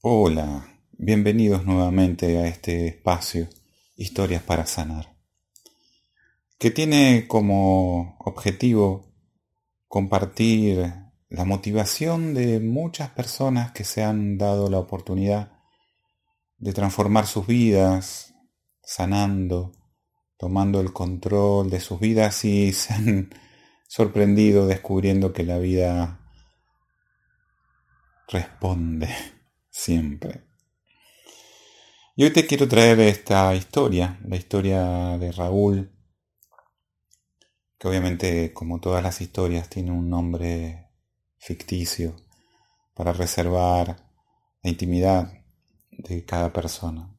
Hola, bienvenidos nuevamente a este espacio Historias para Sanar, que tiene como objetivo compartir la motivación de muchas personas que se han dado la oportunidad de transformar sus vidas, sanando, tomando el control de sus vidas y se han sorprendido descubriendo que la vida responde siempre. Y hoy te quiero traer esta historia, la historia de Raúl, que obviamente como todas las historias tiene un nombre ficticio para reservar la intimidad de cada persona.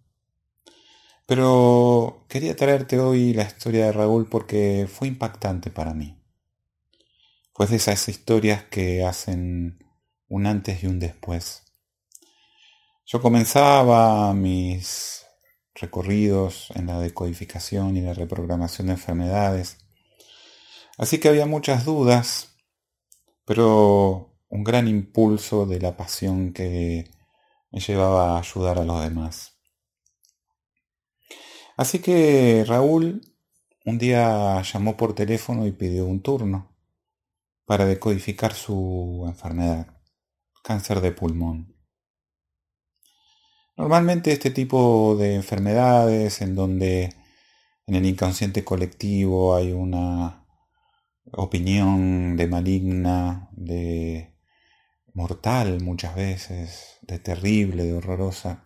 Pero quería traerte hoy la historia de Raúl porque fue impactante para mí. Pues de esas historias que hacen un antes y un después yo comenzaba mis recorridos en la decodificación y la reprogramación de enfermedades, así que había muchas dudas, pero un gran impulso de la pasión que me llevaba a ayudar a los demás. Así que Raúl un día llamó por teléfono y pidió un turno para decodificar su enfermedad, cáncer de pulmón. Normalmente este tipo de enfermedades en donde en el inconsciente colectivo hay una opinión de maligna, de mortal muchas veces, de terrible, de horrorosa,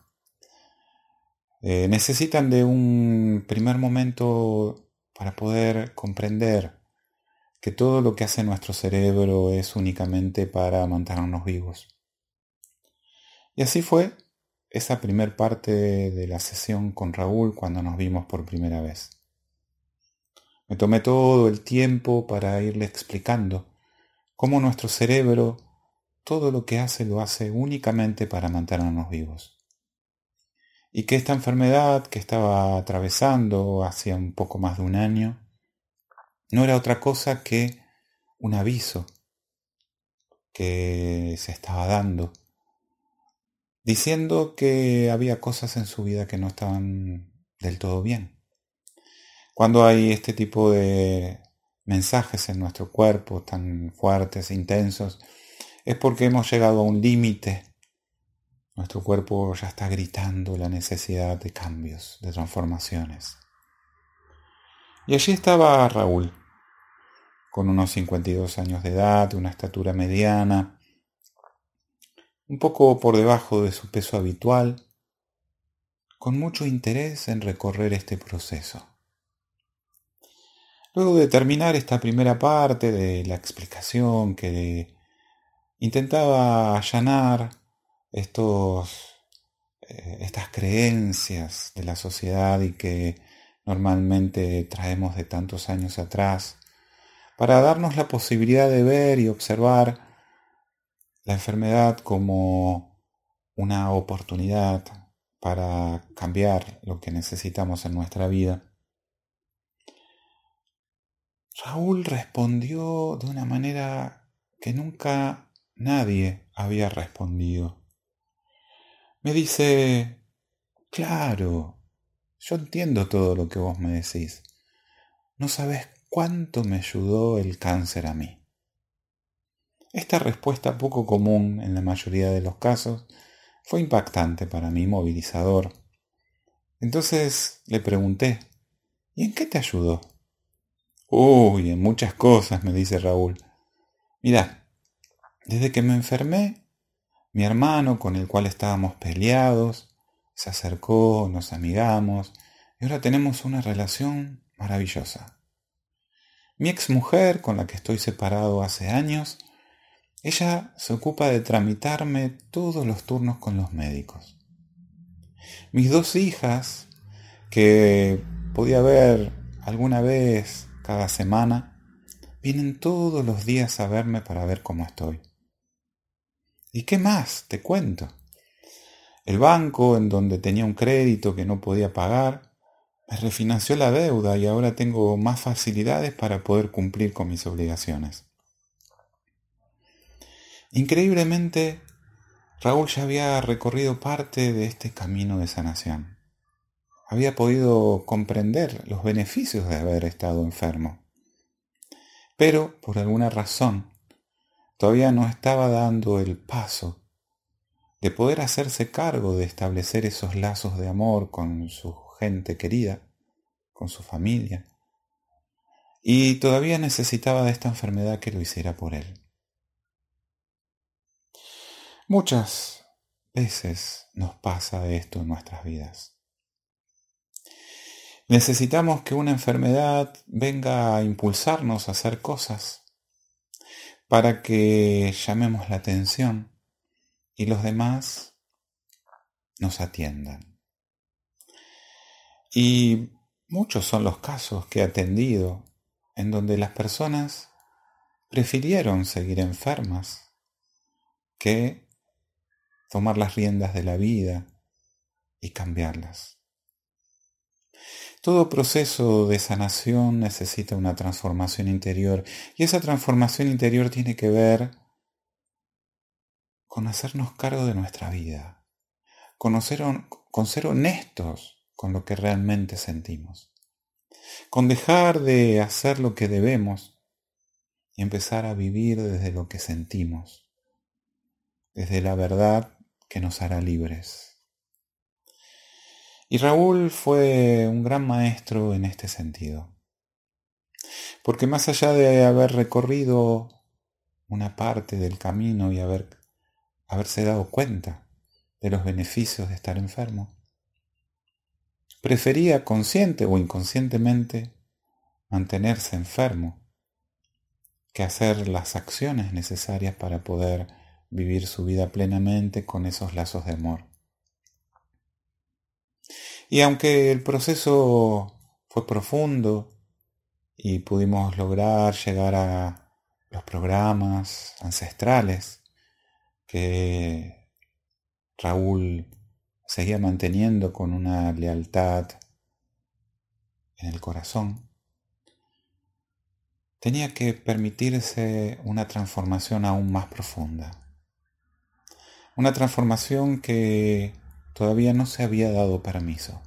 eh, necesitan de un primer momento para poder comprender que todo lo que hace nuestro cerebro es únicamente para mantenernos vivos. Y así fue esa primer parte de la sesión con Raúl cuando nos vimos por primera vez. Me tomé todo el tiempo para irle explicando cómo nuestro cerebro todo lo que hace lo hace únicamente para mantenernos vivos. Y que esta enfermedad que estaba atravesando hacía un poco más de un año no era otra cosa que un aviso que se estaba dando diciendo que había cosas en su vida que no estaban del todo bien. Cuando hay este tipo de mensajes en nuestro cuerpo tan fuertes, intensos, es porque hemos llegado a un límite. Nuestro cuerpo ya está gritando la necesidad de cambios, de transformaciones. Y allí estaba Raúl, con unos 52 años de edad, una estatura mediana, un poco por debajo de su peso habitual, con mucho interés en recorrer este proceso. Luego de terminar esta primera parte de la explicación que intentaba allanar estos, eh, estas creencias de la sociedad y que normalmente traemos de tantos años atrás, para darnos la posibilidad de ver y observar la enfermedad como una oportunidad para cambiar lo que necesitamos en nuestra vida. Raúl respondió de una manera que nunca nadie había respondido. Me dice, claro, yo entiendo todo lo que vos me decís. No sabes cuánto me ayudó el cáncer a mí. Esta respuesta poco común en la mayoría de los casos fue impactante para mí, movilizador. Entonces le pregunté, ¿y en qué te ayudó? Uy, en muchas cosas, me dice Raúl. Mira, desde que me enfermé, mi hermano, con el cual estábamos peleados, se acercó, nos amigamos, y ahora tenemos una relación maravillosa. Mi ex mujer, con la que estoy separado hace años, ella se ocupa de tramitarme todos los turnos con los médicos. Mis dos hijas, que podía ver alguna vez cada semana, vienen todos los días a verme para ver cómo estoy. ¿Y qué más? Te cuento. El banco en donde tenía un crédito que no podía pagar, me refinanció la deuda y ahora tengo más facilidades para poder cumplir con mis obligaciones. Increíblemente, Raúl ya había recorrido parte de este camino de sanación. Había podido comprender los beneficios de haber estado enfermo. Pero, por alguna razón, todavía no estaba dando el paso de poder hacerse cargo de establecer esos lazos de amor con su gente querida, con su familia, y todavía necesitaba de esta enfermedad que lo hiciera por él. Muchas veces nos pasa esto en nuestras vidas. Necesitamos que una enfermedad venga a impulsarnos a hacer cosas para que llamemos la atención y los demás nos atiendan. Y muchos son los casos que he atendido en donde las personas prefirieron seguir enfermas que tomar las riendas de la vida y cambiarlas. Todo proceso de sanación necesita una transformación interior y esa transformación interior tiene que ver con hacernos cargo de nuestra vida, con ser honestos con lo que realmente sentimos con dejar de hacer lo que debemos y empezar a vivir desde lo que sentimos, desde la verdad que nos hará libres. Y Raúl fue un gran maestro en este sentido, porque más allá de haber recorrido una parte del camino y haber, haberse dado cuenta de los beneficios de estar enfermo, prefería consciente o inconscientemente mantenerse enfermo que hacer las acciones necesarias para poder vivir su vida plenamente con esos lazos de amor. Y aunque el proceso fue profundo y pudimos lograr llegar a los programas ancestrales que Raúl seguía manteniendo con una lealtad en el corazón, tenía que permitirse una transformación aún más profunda. Una transformación que todavía no se había dado permiso.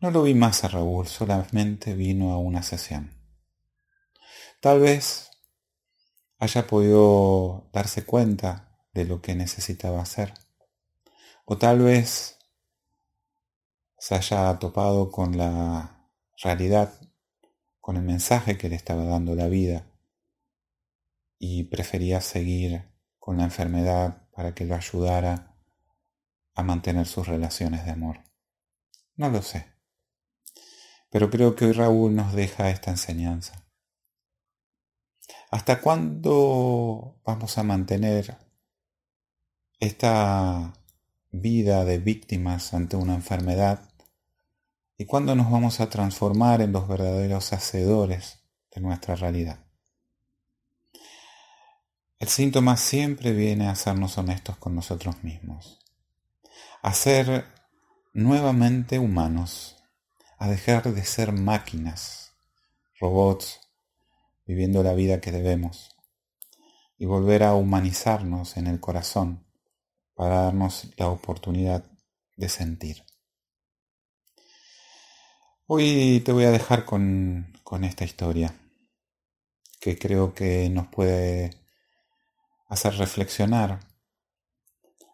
No lo vi más a Raúl, solamente vino a una sesión. Tal vez haya podido darse cuenta de lo que necesitaba hacer. O tal vez se haya topado con la realidad, con el mensaje que le estaba dando la vida y prefería seguir con la enfermedad para que lo ayudara a mantener sus relaciones de amor. No lo sé. Pero creo que hoy Raúl nos deja esta enseñanza. ¿Hasta cuándo vamos a mantener esta vida de víctimas ante una enfermedad y cuándo nos vamos a transformar en los verdaderos hacedores de nuestra realidad. El síntoma siempre viene a hacernos honestos con nosotros mismos, a ser nuevamente humanos, a dejar de ser máquinas, robots, viviendo la vida que debemos, y volver a humanizarnos en el corazón para darnos la oportunidad de sentir. Hoy te voy a dejar con, con esta historia que creo que nos puede hacer reflexionar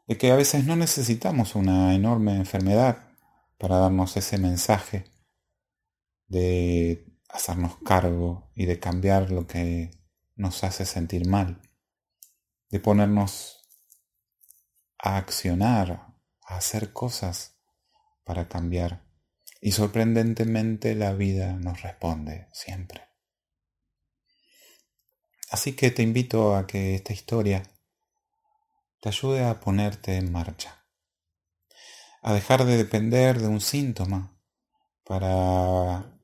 de que a veces no necesitamos una enorme enfermedad para darnos ese mensaje de hacernos cargo y de cambiar lo que nos hace sentir mal, de ponernos a accionar, a hacer cosas para cambiar. Y sorprendentemente la vida nos responde siempre. Así que te invito a que esta historia te ayude a ponerte en marcha, a dejar de depender de un síntoma para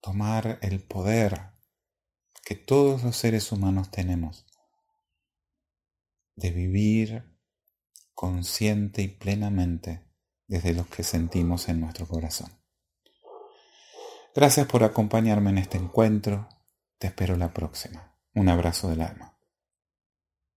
tomar el poder que todos los seres humanos tenemos de vivir consciente y plenamente desde lo que sentimos en nuestro corazón. Gracias por acompañarme en este encuentro. Te espero la próxima. Un abrazo del alma.